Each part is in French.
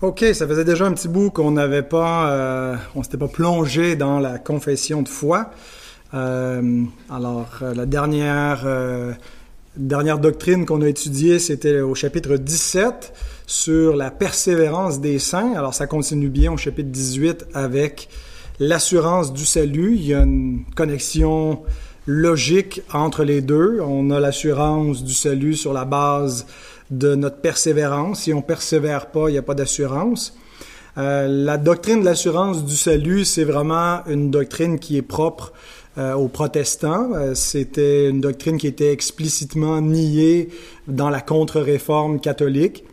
OK, ça faisait déjà un petit bout qu'on n'avait pas, euh, on s'était pas plongé dans la confession de foi. Euh, alors, euh, la dernière, dernière doctrine qu'on a étudiée, c'était au chapitre 17 sur la persévérance des saints. Alors, ça continue bien au chapitre 18 avec l'assurance du salut. Il y a une connexion logique entre les deux. On a l'assurance du salut sur la base de notre persévérance. Si on persévère pas, il n'y a pas d'assurance. Euh, la doctrine de l'assurance du salut, c'est vraiment une doctrine qui est propre euh, aux protestants. Euh, c'était une doctrine qui était explicitement niée dans la contre-réforme catholique,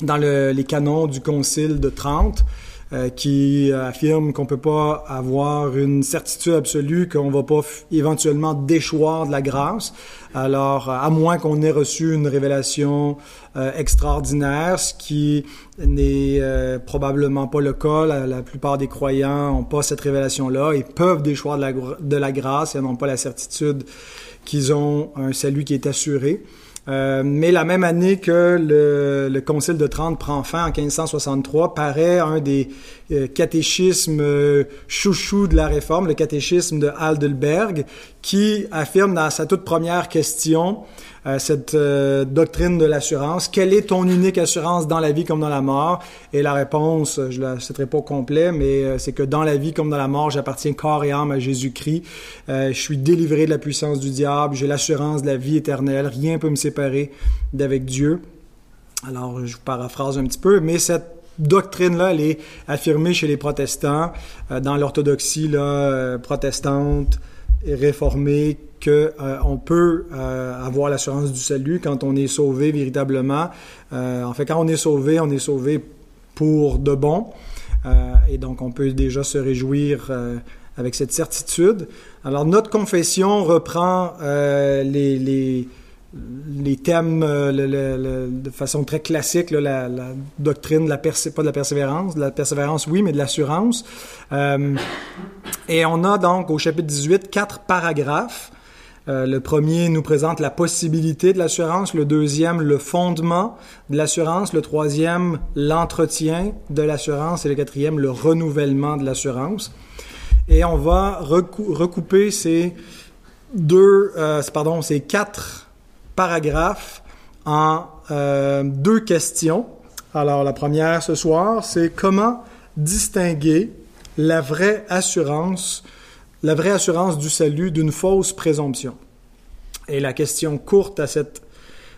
dans le, les canons du Concile de Trente. Euh, qui affirme qu'on peut pas avoir une certitude absolue qu'on va pas éventuellement déchoir de la grâce. Alors, à moins qu'on ait reçu une révélation euh, extraordinaire, ce qui n'est euh, probablement pas le cas. La, plupart des croyants n'ont pas cette révélation-là. Ils peuvent déchoir de la, de la grâce, ils n'ont pas la certitude qu'ils ont un salut qui est assuré. Euh, mais la même année que le, le, Concile de Trente prend fin, en 1563, paraît un des euh, catéchismes euh, chouchou de la Réforme, le catéchisme de Heidelberg, qui affirme dans sa toute première question euh, cette doctrine de l'assurance. Quelle est ton unique assurance dans la vie comme dans la mort? Et la réponse, je la citerai pas au complet, mais c'est que dans la vie comme dans la mort, j'appartiens corps et âme à Jésus-Christ. je suis délivré de la puissance du diable. J'ai l'assurance de la vie éternelle. Rien peut me séparer d'avec Dieu. Alors, je vous paraphrase un petit peu, mais cette doctrine-là, elle est affirmée chez les protestants, dans l'orthodoxie là, protestante, réformée, que euh, on peut euh, avoir l'assurance du salut quand on est sauvé véritablement. Euh, en fait, quand on est sauvé, on est sauvé pour de bon. et donc, on peut déjà se réjouir avec cette certitude. Alors, notre confession reprend les, les, thèmes de façon très classique, la, doctrine de la pas de la persévérance, de la persévérance, oui, mais de l'assurance. et on a donc au chapitre 18 quatre paragraphes euh, le premier nous présente la possibilité de l'assurance, le deuxième, le fondement de l'assurance, le troisième, l'entretien de l'assurance et le quatrième, le renouvellement de l'assurance. Et on va recouper ces deux, euh, pardon, ces quatre paragraphes en euh, deux questions. Alors la première ce soir, c'est comment distinguer la vraie assurance la vraie assurance du salut d'une fausse présomption? Et la question courte à cette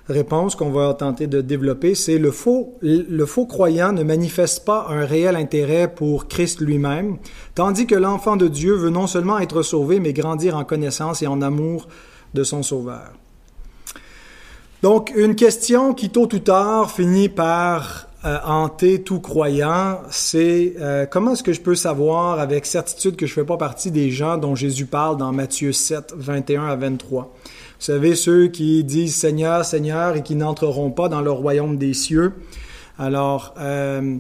réponse qu'on va tenter de développer, c'est faux, le faux croyant ne manifeste pas un réel intérêt pour Christ lui-même, tandis que l'enfant de Dieu veut non seulement être sauvé, mais grandir en connaissance et en amour de son Sauveur. Donc, une question qui, tôt ou tard, finit par euh, hanter tout croyant, c'est euh, comment est-ce que je peux savoir avec certitude que je ne fais pas partie des gens dont Jésus parle dans Matthieu 7, 21 à 23. Vous savez, ceux qui disent Seigneur, Seigneur et qui n'entreront pas dans le royaume des cieux. Alors, euh,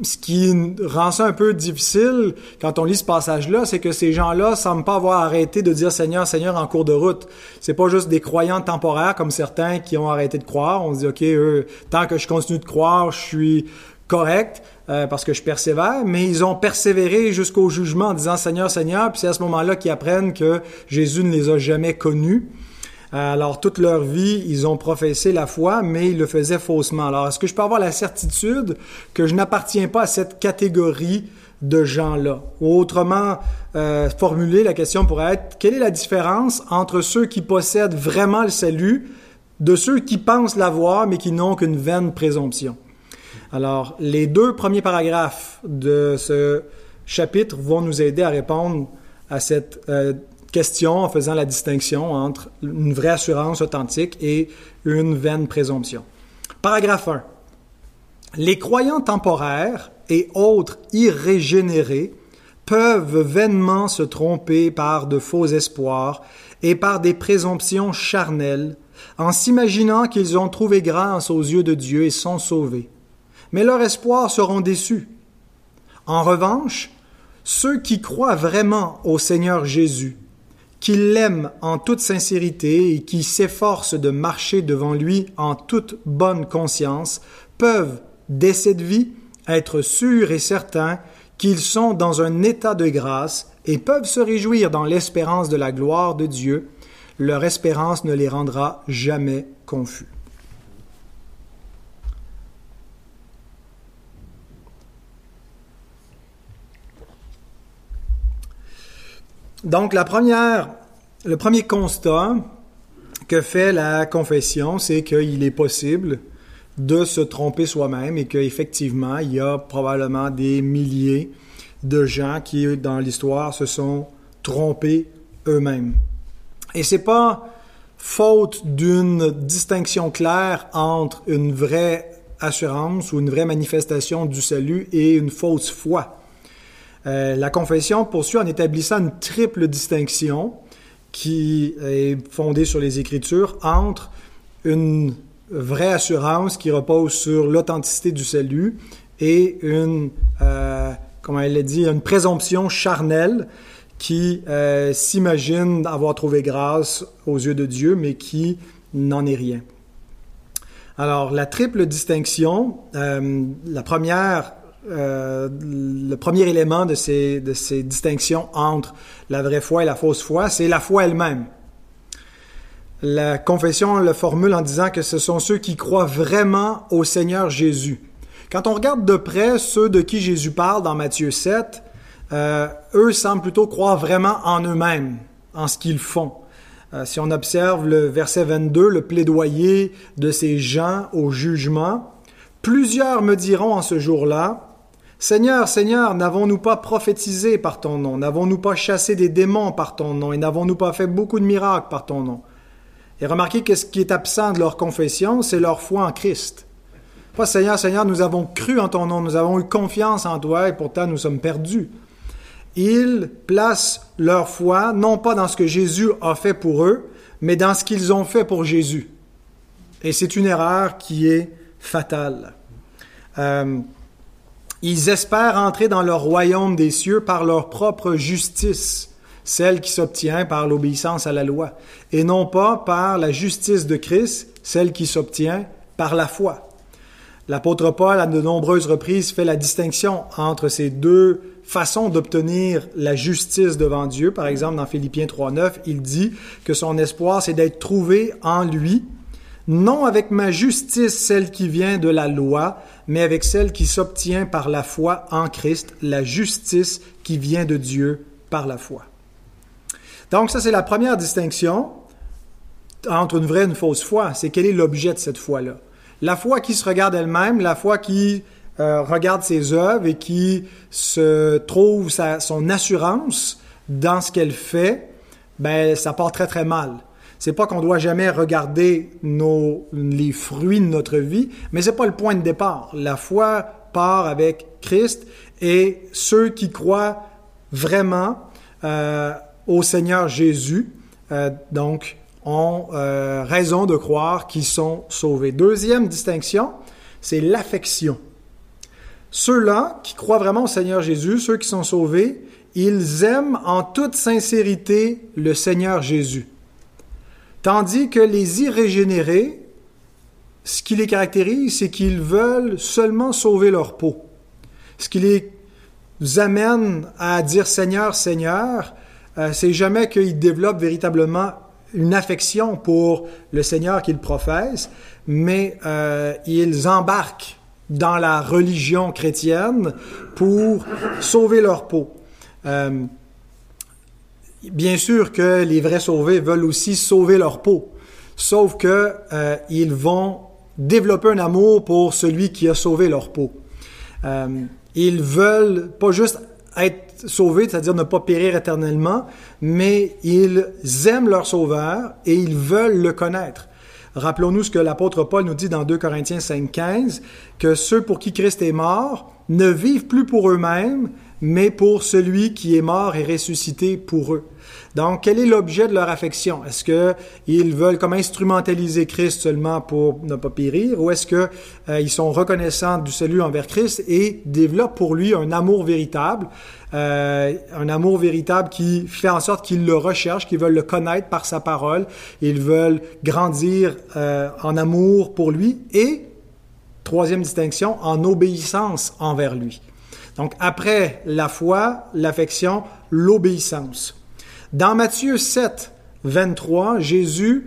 ce qui rend ça un peu difficile quand on lit ce passage-là, c'est que ces gens-là semblent pas avoir arrêté de dire Seigneur, Seigneur en cours de route. C'est pas juste des croyants temporaires comme certains qui ont arrêté de croire. On se dit, OK, eux, tant que je continue de croire, je suis correct euh, parce que je persévère, mais ils ont persévéré jusqu'au jugement en disant Seigneur, Seigneur, puis c'est à ce moment-là qu'ils apprennent que Jésus ne les a jamais connus. Alors, toute leur vie, ils ont professé la foi, mais ils le faisaient faussement. Alors, est-ce que je peux avoir la certitude que je n'appartiens pas à cette catégorie de gens-là? Autrement, euh, formuler la question pourrait être, quelle est la différence entre ceux qui possèdent vraiment le salut de ceux qui pensent l'avoir, mais qui n'ont qu'une vaine présomption? Alors, les deux premiers paragraphes de ce chapitre vont nous aider à répondre à cette euh, question en faisant la distinction entre une vraie assurance authentique et une vaine présomption. Paragraphe 1. Les croyants temporaires et autres irrégénérés peuvent vainement se tromper par de faux espoirs et par des présomptions charnelles en s'imaginant qu'ils ont trouvé grâce aux yeux de Dieu et sont sauvés. Mais leurs espoirs seront déçus. En revanche, ceux qui croient vraiment au Seigneur Jésus qui l'aime en toute sincérité et qui s'efforcent de marcher devant lui en toute bonne conscience, peuvent dès cette vie, être sûrs et certains qu'ils sont dans un état de grâce et peuvent se réjouir dans l'espérance de la gloire de Dieu. Leur espérance ne les rendra jamais confus. Donc, le premier constat que fait la confession, c'est qu'il est possible de se tromper soi-même et qu'effectivement, il y a probablement des milliers de gens qui, dans l'histoire, se sont trompés eux-mêmes. Et c'est pas faute d'une distinction claire entre une vraie assurance ou une vraie manifestation du salut et une fausse foi. Euh, la confession poursuit en établissant une triple distinction qui est fondée sur les Écritures entre une vraie assurance qui repose sur l'authenticité du salut et une, euh, comment elle l'a dit, une présomption charnelle qui euh, s'imagine avoir trouvé grâce aux yeux de Dieu, mais qui n'en est rien. Alors, la triple distinction, la première euh, le premier élément de ces, de ces distinctions entre la vraie foi et la fausse foi, c'est la foi elle-même. La confession le formule en disant que ce sont ceux qui croient vraiment au Seigneur Jésus. Quand on regarde de près ceux de qui Jésus parle dans Matthieu 7, euh, eux semblent plutôt croire vraiment en eux-mêmes, en ce qu'ils font. Euh, si on observe le verset 22, le plaidoyer de ces gens au jugement, plusieurs me diront en ce jour-là, Seigneur, Seigneur, n'avons-nous pas prophétisé par ton nom? N'avons-nous pas chassé des démons par ton nom? Et n'avons-nous pas fait beaucoup de miracles par ton nom? Et remarquez que ce qui est absent de leur confession, c'est leur foi en Christ. Pas Seigneur, Seigneur, nous avons cru en ton nom, nous avons eu confiance en toi et pourtant nous sommes perdus. Ils placent leur foi non pas dans ce que Jésus a fait pour eux, mais dans ce qu'ils ont fait pour Jésus. Et c'est une erreur qui est fatale. Euh, ils espèrent entrer dans le royaume des cieux par leur propre justice, celle qui s'obtient par l'obéissance à la loi, et non pas par la justice de Christ, celle qui s'obtient par la foi. L'apôtre Paul, à de nombreuses reprises, fait la distinction entre ces deux façons d'obtenir la justice devant Dieu. Par exemple, dans Philippiens 3.9, il dit que son espoir, c'est d'être trouvé en lui, non avec ma justice, celle qui vient de la loi, mais avec celle qui s'obtient par la foi en Christ, la justice qui vient de Dieu par la foi. Donc ça, c'est la première distinction entre une vraie et une fausse foi. C'est quel est l'objet de cette foi-là. La foi qui se regarde elle-même, la foi qui euh, regarde ses œuvres et qui se trouve son assurance dans ce qu'elle fait, ben ça part très très mal. C'est pas qu'on doit jamais regarder les fruits de notre vie, mais c'est pas le point de départ. La foi part avec Christ et ceux qui croient vraiment euh, au Seigneur Jésus, euh, donc, ont euh, raison de croire qu'ils sont sauvés. Deuxième distinction, c'est l'affection. Ceux-là qui croient vraiment au Seigneur Jésus, ceux qui sont sauvés, ils aiment en toute sincérité le Seigneur Jésus. Tandis que les irrégénérés, ce qui les caractérise, c'est qu'ils veulent seulement sauver leur peau. Ce qui les amène à dire Seigneur, Seigneur, euh, c'est jamais qu'ils développent véritablement une affection pour le Seigneur qu'ils professent, mais euh, ils embarquent dans la religion chrétienne pour sauver leur peau. Euh, Bien sûr que les vrais sauvés veulent aussi sauver leur peau, sauf que euh, ils vont développer un amour pour celui qui a sauvé leur peau. Euh, ils veulent pas juste être sauvés, c'est-à-dire ne pas périr éternellement, mais ils aiment leur sauveur et ils veulent le connaître. Rappelons-nous ce que l'apôtre Paul nous dit dans 2 Corinthiens 5.15, que ceux pour qui Christ est mort ne vivent plus pour eux-mêmes, mais pour celui qui est mort et ressuscité pour eux. Donc, quel est l'objet de leur affection? Est-ce qu'ils veulent comme instrumentaliser Christ seulement pour ne pas périr ou est-ce qu'ils euh, sont reconnaissants du salut envers Christ et développent pour lui un amour véritable, euh, un amour véritable qui fait en sorte qu'ils le recherchent, qu'ils veulent le connaître par sa parole, ils veulent grandir euh, en amour pour lui et troisième distinction, en obéissance envers lui. Donc après la foi, l'affection, l'obéissance. Dans Matthieu 7, 23, Jésus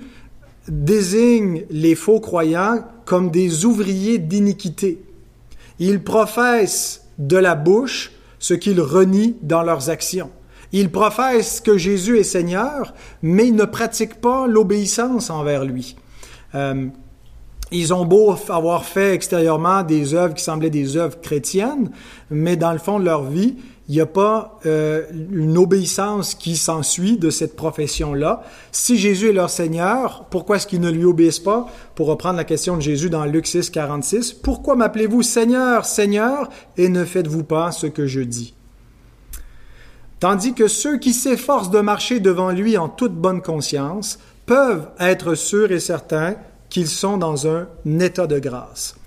désigne les faux croyants comme des ouvriers d'iniquité. Ils professent de la bouche ce qu'ils renient dans leurs actions. Ils professent que Jésus est Seigneur, mais ils ne pratiquent pas l'obéissance envers lui. Euh, ils ont beau avoir fait extérieurement des œuvres qui semblaient des œuvres chrétiennes, mais dans le fond de leur vie, il n'y a pas euh, une obéissance qui s'ensuit de cette profession-là. Si Jésus est leur Seigneur, pourquoi est-ce qu'ils ne lui obéissent pas? Pour reprendre la question de Jésus dans Luc 6, 46, pourquoi m'appelez-vous Seigneur, Seigneur, et ne faites-vous pas ce que je dis? Tandis que ceux qui s'efforcent de marcher devant lui en toute bonne conscience peuvent être sûrs et certains qu'ils sont dans un état de grâce.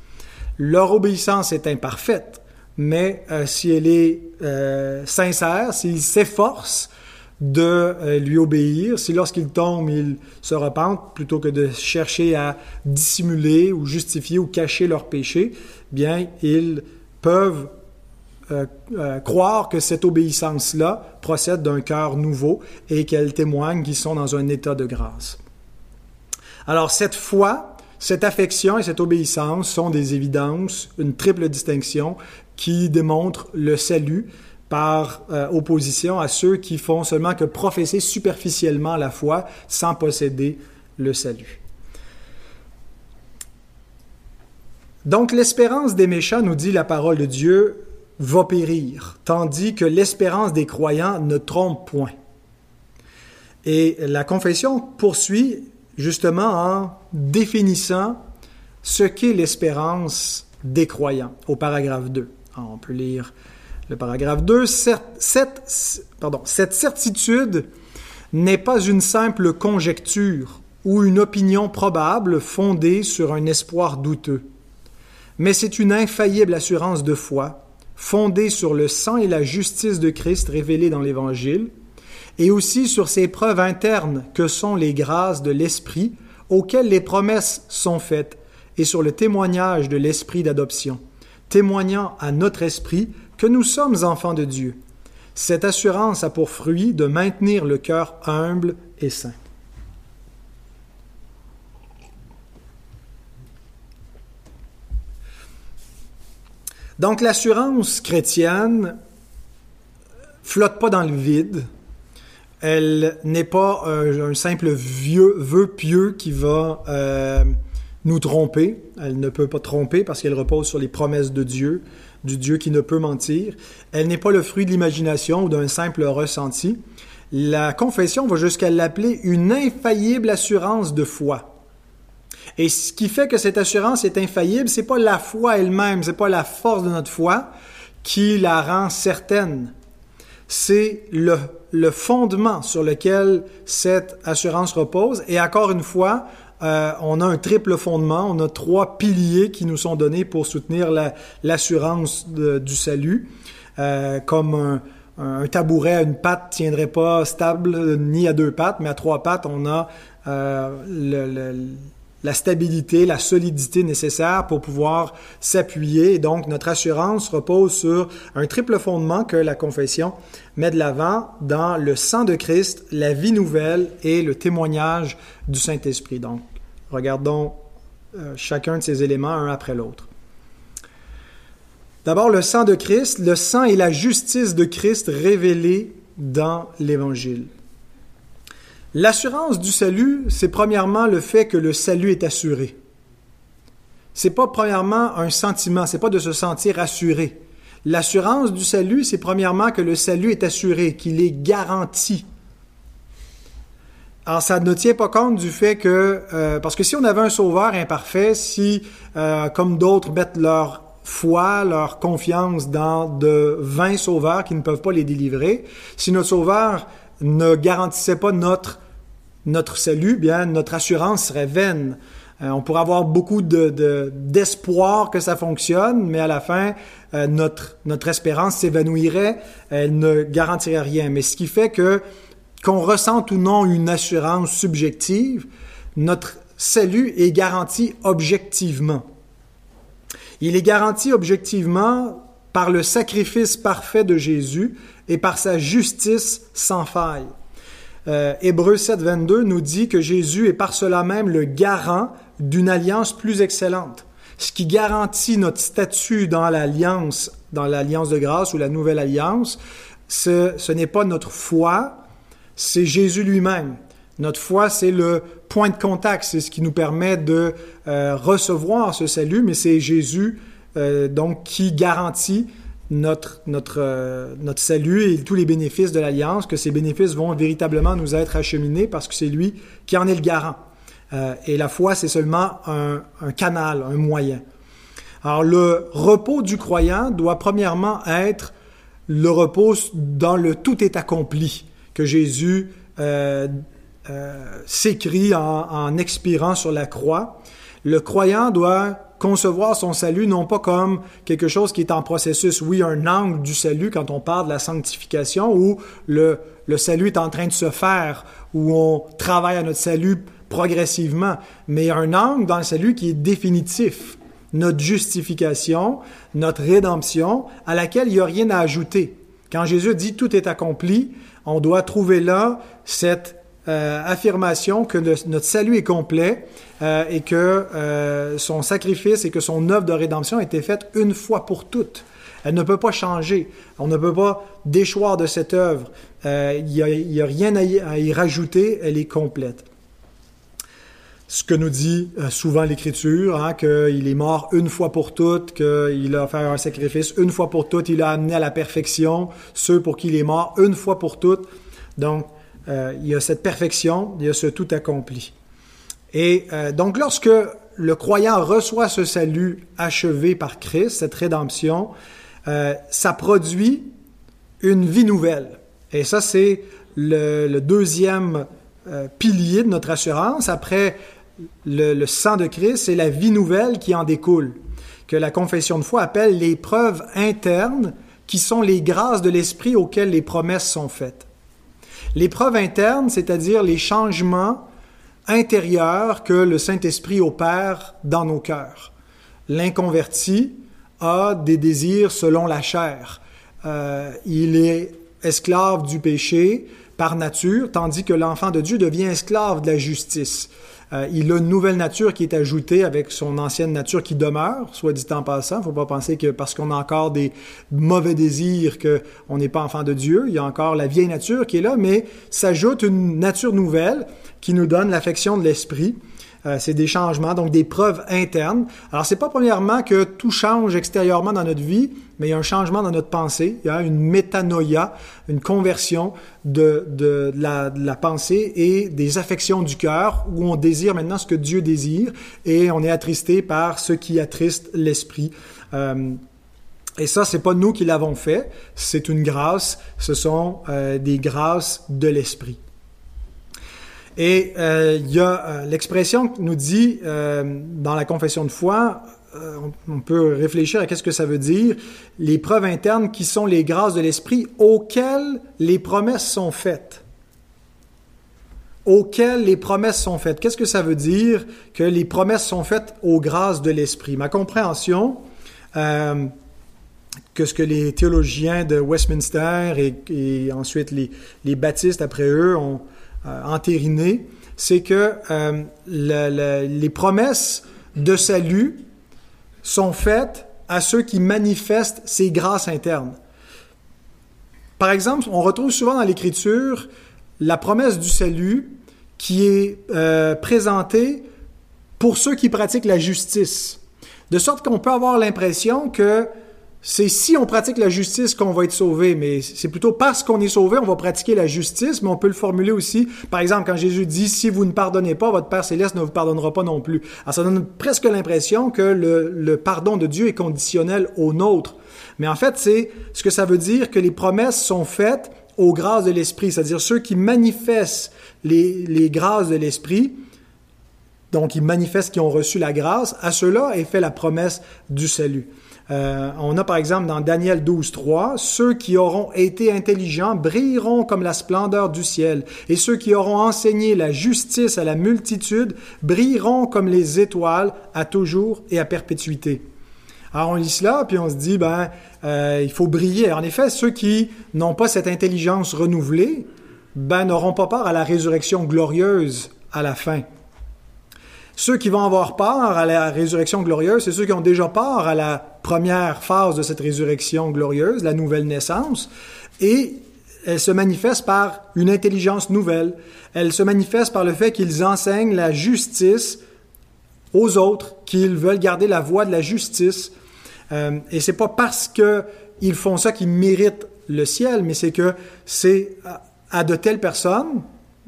Leur obéissance est imparfaite, mais euh, si elle est euh, sincère, s'ils s'efforcent de euh, lui obéir, si lorsqu'ils tombent, ils se repentent, plutôt que de chercher à dissimuler ou justifier ou cacher leur péché, bien, ils peuvent croire que cette obéissance-là procède d'un cœur nouveau et qu'elle témoigne qu'ils sont dans un état de grâce. Alors cette foi, cette affection et cette obéissance sont des évidences, une triple distinction qui démontre le salut par euh, opposition à ceux qui font seulement que professer superficiellement la foi sans posséder le salut. Donc l'espérance des méchants, nous dit la parole de Dieu, va périr, tandis que l'espérance des croyants ne trompe point. Et la confession poursuit justement en définissant ce qu'est l'espérance des croyants au paragraphe 2. Ah, on peut lire le paragraphe 2. Cette, cette certitude n'est pas une simple conjecture ou une opinion probable fondée sur un espoir douteux, mais c'est une infaillible assurance de foi fondée sur le sang et la justice de Christ révélés dans l'Évangile, et aussi sur ces preuves internes que sont les grâces de l'Esprit auxquelles les promesses sont faites, et sur le témoignage de l'Esprit d'adoption, témoignant à notre esprit que nous sommes enfants de Dieu. Cette assurance a pour fruit de maintenir le cœur humble et saint. Donc l'assurance chrétienne flotte pas dans le vide, elle n'est pas un, simple vieux vœu pieux qui va euh, nous tromper. Elle ne peut pas tromper parce qu'elle repose sur les promesses de Dieu, du Dieu qui ne peut mentir. Elle n'est pas le fruit de l'imagination ou d'un simple ressenti. La confession va jusqu'à l'appeler une infaillible assurance de foi. Et ce qui fait que cette assurance est infaillible, c'est pas la foi elle-même, c'est pas la force de notre foi qui la rend certaine. C'est le fondement sur lequel cette assurance repose. Et encore une fois, euh, on a un triple fondement, on a trois piliers qui nous sont donnés pour soutenir l'assurance du salut, euh, comme un, tabouret à une patte tiendrait pas stable ni à deux pattes, mais à trois pattes, on a euh, la stabilité, la solidité nécessaire pour pouvoir s'appuyer. Et donc, notre assurance repose sur un triple fondement que la confession met de l'avant dans le sang de Christ, la vie nouvelle et le témoignage du Saint-Esprit. Donc, regardons euh, chacun de ces éléments un après l'autre. D'abord, le sang de Christ, le sang et la justice de Christ révélés dans l'Évangile. L'assurance du salut, c'est premièrement le fait que le salut est assuré. C'est pas premièrement un sentiment, c'est pas de se sentir assuré. L'assurance du salut, c'est premièrement que le salut est assuré, qu'il est garanti. Alors, ça ne tient pas compte du fait que, euh, parce que si on avait un sauveur imparfait, si, euh, comme d'autres, mettent leur foi, leur confiance dans de 20 sauveurs qui ne peuvent pas les délivrer, si notre sauveur ne garantissait pas notre, notre salut, bien, notre assurance serait vaine. Euh, on pourrait avoir beaucoup de, d'espoir que ça fonctionne, mais à la fin, euh, notre, notre espérance s'évanouirait, elle ne garantirait rien. Mais ce qui fait que, qu'on ressente ou non une assurance subjective, notre salut est garanti objectivement. Il est garanti objectivement par le sacrifice parfait de Jésus et par sa justice sans faille. Euh, Hébreu 7, 22 nous dit que Jésus est par cela même le garant d'une alliance plus excellente. Ce qui garantit notre statut dans l'alliance, dans l'alliance de grâce ou la nouvelle alliance, ce, ce n'est pas notre foi, c'est Jésus lui-même. Notre foi, c'est le point de contact, c'est ce qui nous permet de euh, recevoir ce salut, mais c'est Jésus euh, donc qui garantit notre, notre, euh, notre salut et tous les bénéfices de l'Alliance, que ces bénéfices vont véritablement nous être acheminés parce que c'est lui qui en est le garant. Euh, et la foi, c'est seulement un, canal, un moyen. Alors le repos du croyant doit premièrement être le repos dans le tout est accompli que Jésus euh, s'écrit en expirant sur la croix. Le croyant doit concevoir son salut non pas comme quelque chose qui est en processus, oui, un angle du salut quand on parle de la sanctification, où le, le salut est en train de se faire, où on travaille à notre salut progressivement, mais un angle dans le salut qui est définitif, notre justification, notre rédemption, à laquelle il n'y a rien à ajouter. Quand Jésus dit tout est accompli, on doit trouver là cette euh, affirmation que notre salut est complet euh, et que euh, son sacrifice et que son œuvre de rédemption a été faite une fois pour toutes. Elle ne peut pas changer. On ne peut pas déchoir de cette œuvre. Il n'y a, rien à y, à y, rajouter. Elle est complète. Ce que nous dit souvent l'Écriture, hein, qu'il est mort une fois pour toutes, qu'il a fait un sacrifice une fois pour toutes, il a amené à la perfection ceux pour qui il est mort une fois pour toutes. Donc, euh, il y a cette perfection, il y a ce tout accompli. Et euh, donc lorsque le croyant reçoit ce salut achevé par Christ, cette rédemption, euh, ça produit une vie nouvelle. Et ça, c'est le, deuxième pilier de notre assurance. Après le, le sang de Christ, c'est la vie nouvelle qui en découle, que la confession de foi appelle les preuves internes qui sont les grâces de l'Esprit auxquelles les promesses sont faites. L'épreuve interne, c'est-à-dire les changements intérieurs que le Saint-Esprit opère dans nos cœurs. L'inconverti a des désirs selon la chair. Euh, il est esclave du péché par nature, tandis que l'enfant de Dieu devient esclave de la justice. Euh, il a une nouvelle nature qui est ajoutée avec son ancienne nature qui demeure, soit dit en passant. faut pas penser que parce qu'on a encore des mauvais désirs qu'on n'est pas enfant de Dieu. Il y a encore la vieille nature qui est là, mais s'ajoute une nature nouvelle qui nous donne l'affection de l'esprit. Euh, c'est des changements, donc des preuves internes. Alors, c'est pas premièrement que tout change extérieurement dans notre vie, mais il y a un changement dans notre pensée. Il y a une métanoïa, une conversion de, la, pensée et des affections du cœur, où on désire maintenant ce que Dieu désire et on est attristé par ce qui attriste l'esprit. Euh, et ça, c'est pas nous qui l'avons fait, c'est une grâce, ce sont euh, des grâces de l'esprit. Et euh, il y a euh, l'expression nous dit euh, dans la confession de foi, on peut réfléchir à qu'est-ce que ça veut dire, les preuves internes qui sont les grâces de l'esprit auxquelles les promesses sont faites. Auxquelles les promesses sont faites. Qu'est-ce que ça veut dire que les promesses sont faites aux grâces de l'esprit? Ma compréhension que ce que les théologiens de Westminster et, et ensuite les, les baptistes après eux ont entériné, c'est que euh, le, le, les promesses de salut sont faites à ceux qui manifestent ces grâces internes. Par exemple, on retrouve souvent dans l'Écriture la promesse du salut qui est euh, présentée pour ceux qui pratiquent la justice. De sorte qu'on peut avoir l'impression que c'est si on pratique la justice qu'on va être sauvé, mais c'est plutôt parce qu'on est sauvé, on va pratiquer la justice, mais on peut le formuler aussi. Par exemple, quand Jésus dit si vous ne pardonnez pas, votre Père céleste ne vous pardonnera pas non plus. Alors ça donne presque l'impression que le, pardon de Dieu est conditionnel au nôtre. Mais en fait, c'est ce que ça veut dire que les promesses sont faites aux grâces de l'Esprit, c'est-à-dire ceux qui manifestent les, grâces de l'Esprit, donc ils manifestent qui ont reçu la grâce, à ceux-là est fait la promesse du salut. Euh, on a par exemple dans Daniel 12, 3, ceux qui auront été intelligents brilleront comme la splendeur du ciel, et ceux qui auront enseigné la justice à la multitude brilleront comme les étoiles à toujours et à perpétuité. Alors on lit cela, puis on se dit, ben, euh, il faut briller. En effet, ceux qui n'ont pas cette intelligence renouvelée, ben, n'auront pas part à la résurrection glorieuse à la fin. Ceux qui vont avoir part à la résurrection glorieuse, c'est ceux qui ont déjà part à la première phase de cette résurrection glorieuse, la nouvelle naissance, et elle se manifeste par une intelligence nouvelle. Elle se manifeste par le fait qu'ils enseignent la justice aux autres, qu'ils veulent garder la voie de la justice. Euh, et c'est pas parce qu'ils font ça qu'ils méritent le ciel, mais c'est que c'est à de telles personnes,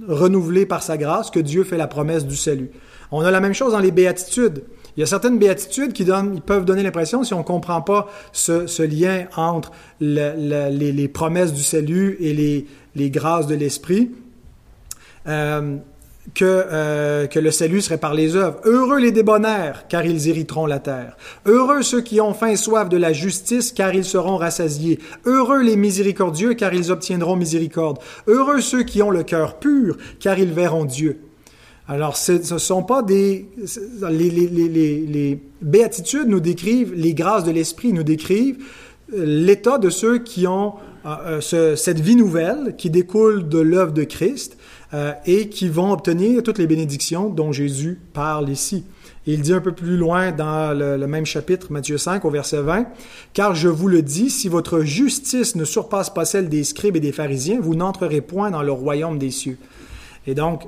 renouvelées par sa grâce, que Dieu fait la promesse du salut. On a la même chose dans les béatitudes. Il y a certaines béatitudes qui peuvent donner l'impression, si on ne comprend pas ce, lien entre les, promesses du salut et les, grâces de l'Esprit, euh, que, euh, que le salut serait par les œuvres. Heureux les débonnaires, car ils hériteront la terre. Heureux ceux qui ont faim et soif de la justice, car ils seront rassasiés. Heureux les miséricordieux, car ils obtiendront miséricorde. Heureux ceux qui ont le cœur pur, car ils verront Dieu. Alors, ce ne sont pas des... Les, béatitudes nous décrivent, les grâces de l'Esprit nous décrivent euh, l'état de ceux qui ont euh, euh, cette vie nouvelle qui découle de l'œuvre de Christ et qui vont obtenir toutes les bénédictions dont Jésus parle ici. il dit un peu plus loin dans le, le, même chapitre, Matthieu 5, au verset 20, Car je vous le dis, si votre justice ne surpasse pas celle des scribes et des pharisiens, vous n'entrerez point dans le royaume des cieux. Et donc,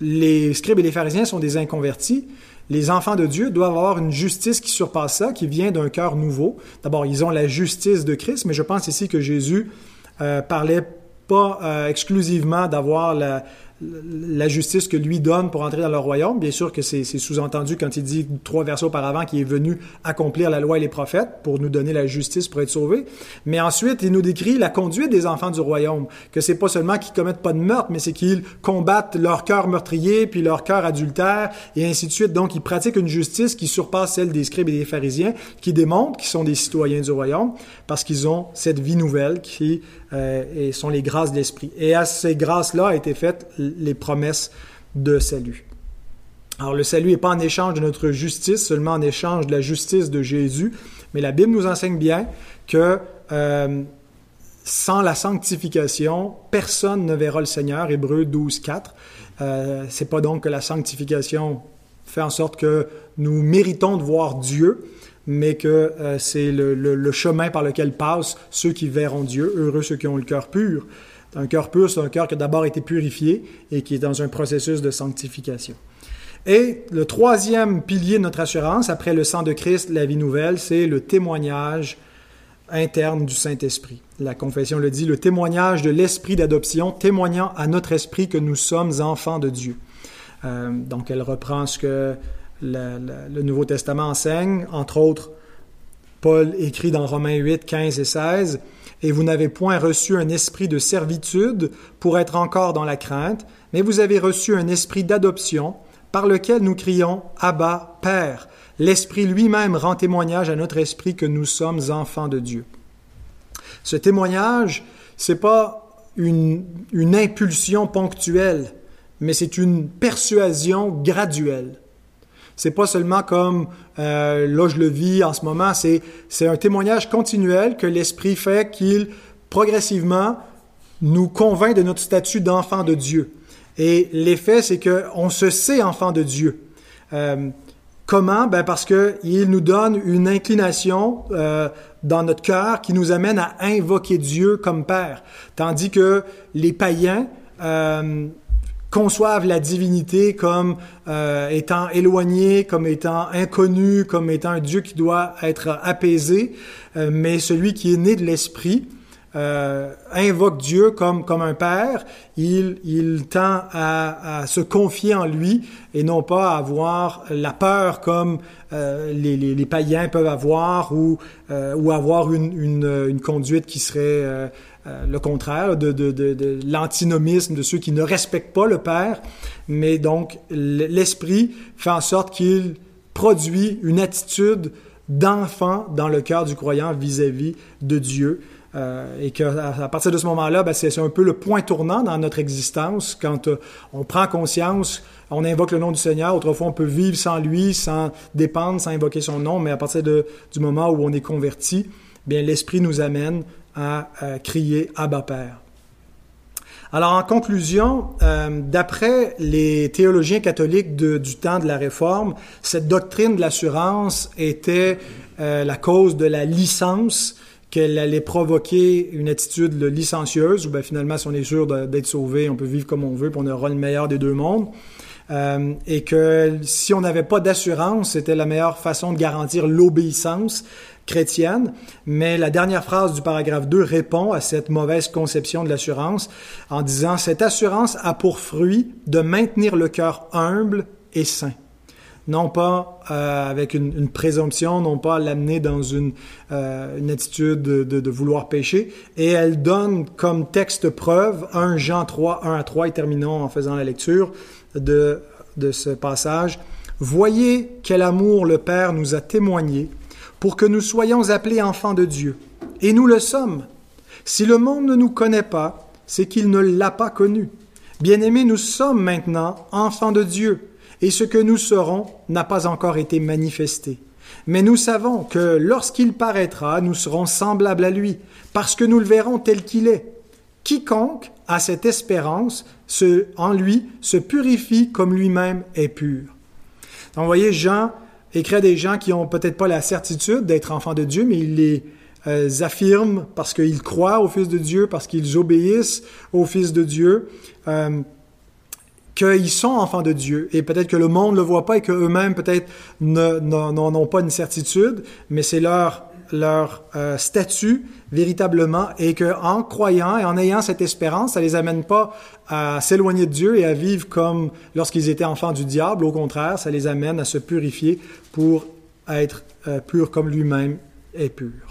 les scribes et les pharisiens sont des inconvertis. Les enfants de Dieu doivent avoir une justice qui surpasse ça, qui vient d'un cœur nouveau. D'abord, ils ont la justice de Christ, mais je pense ici que Jésus euh, parlait pas euh, exclusivement d'avoir la, la justice que lui donne pour entrer dans le royaume. Bien sûr que c'est sous-entendu quand il dit trois versets auparavant qu'il est venu accomplir la loi et les prophètes pour nous donner la justice pour être sauvés. Mais ensuite, il nous décrit la conduite des enfants du royaume, que c'est pas seulement qu'ils commettent pas de meurtre, mais c'est qu'ils combattent leur cœur meurtrier puis leur cœur adultère et ainsi de suite. Donc, ils pratiquent une justice qui surpasse celle des scribes et des pharisiens, qui démontre qu'ils sont des citoyens du royaume parce qu'ils ont cette vie nouvelle qui euh, sont les grâces de l'esprit. Et à ces grâces-là a été faites les promesses de salut. Alors le salut n'est pas en échange de notre justice, seulement en échange de la justice de Jésus, mais la Bible nous enseigne bien que euh, sans la sanctification, personne ne verra le Seigneur, Hébreu 12, 4. Euh, c'est pas donc que la sanctification fait en sorte que nous méritons de voir Dieu, mais que euh, c'est le, chemin par lequel passent ceux qui verront Dieu, heureux ceux qui ont le cœur pur. Un cœur pur, c'est un cœur qui a d'abord été purifié et qui est dans un processus de sanctification. Et le troisième pilier de notre assurance, après le sang de Christ, la vie nouvelle, c'est le témoignage interne du Saint-Esprit. La confession le dit, le témoignage de l'esprit d'adoption, témoignant à notre esprit que nous sommes enfants de Dieu. Euh, donc elle reprend ce que le, Nouveau Testament enseigne, entre autres, Paul écrit dans Romains 8, 15 et 16, et vous n'avez point reçu un esprit de servitude pour être encore dans la crainte, mais vous avez reçu un esprit d'adoption par lequel nous crions Abba, Père. L'Esprit lui-même rend témoignage à notre esprit que nous sommes enfants de Dieu. Ce témoignage, c'est pas une impulsion ponctuelle, mais c'est une persuasion graduelle. C'est pas seulement comme euh, là je le vis en ce moment, c'est c'est un témoignage continuel que l'esprit fait qu'il progressivement nous convainc de notre statut d'enfant de Dieu. Et l'effet, c'est que on se sait enfant de Dieu. Euh, comment? Ben parce que il nous donne une inclination euh, dans notre cœur qui nous amène à invoquer Dieu comme Père, tandis que les païens conçoivent la divinité comme euh, étant éloignée, comme étant inconnue, comme étant un Dieu qui doit être apaisé, euh, mais celui qui est né de l'Esprit euh, invoque Dieu comme, comme un père, il, tend à, se confier en lui et non pas à avoir la peur comme euh, les, païens peuvent avoir ou, euh, ou avoir une, une, conduite qui serait le contraire de, de l'antinomisme de ceux qui ne respectent pas le Père, mais donc l'Esprit fait en sorte qu'il produit une attitude d'enfant dans le cœur du croyant vis-à-vis de Dieu. Euh, et qu'à partir de ce moment-là, ben, c'est un peu le point tournant dans notre existence quand euh, on prend conscience, on invoque le nom du Seigneur. Autrefois, on peut vivre sans lui, sans dépendre, sans invoquer son nom, mais à partir du moment où on est converti, bien l'Esprit nous amène à, crier Abba Père. Alors, en conclusion, euh, d'après les théologiens catholiques du temps de la Réforme, cette doctrine de l'assurance était la cause de la licence, qu'elle allait provoquer une attitude licencieuse, où ben, finalement, si on est sûr d'être sauvé, on peut vivre comme on veut, puis on aura le meilleur des deux mondes. Euh, et que si on n'avait pas d'assurance, c'était la meilleure façon de garantir l'obéissance chrétienne, mais la dernière phrase du paragraphe 2 répond à cette mauvaise conception de l'assurance en disant Cette assurance a pour fruit de maintenir le cœur humble et saint. Non pas euh, avec une, présomption, non pas l'amener dans une, euh, attitude de, de, vouloir pécher. Et elle donne comme texte preuve 1 Jean 3, 1 à 3, et terminons en faisant la lecture de, de ce passage. Voyez quel amour le Père nous a témoigné pour que nous soyons appelés enfants de Dieu. Et nous le sommes. Si le monde ne nous connaît pas, c'est qu'il ne l'a pas connu. Bien-aimés, nous sommes maintenant enfants de Dieu, et ce que nous serons n'a pas encore été manifesté. Mais nous savons que lorsqu'il paraîtra, nous serons semblables à lui, parce que nous le verrons tel qu'il est. Quiconque a cette espérance en lui se purifie comme lui-même est pur. Donc, vous voyez, Jean écrit à des gens qui ont peut-être pas la certitude d'être enfants de Dieu, mais il les euh, affirme parce qu'ils croient au Fils de Dieu, parce qu'ils obéissent au Fils de Dieu, euh, qu'ils sont enfants de Dieu. Et peut-être que le monde ne le voit pas et qu'eux-mêmes peut-être n'ont pas une certitude, mais c'est leur leur euh, statut véritablement et que en croyant et en ayant cette espérance, ça les amène pas à s'éloigner de Dieu et à vivre comme lorsqu'ils étaient enfants du diable. Au contraire, ça les amène à se purifier pour être euh, purs comme lui-même est pur.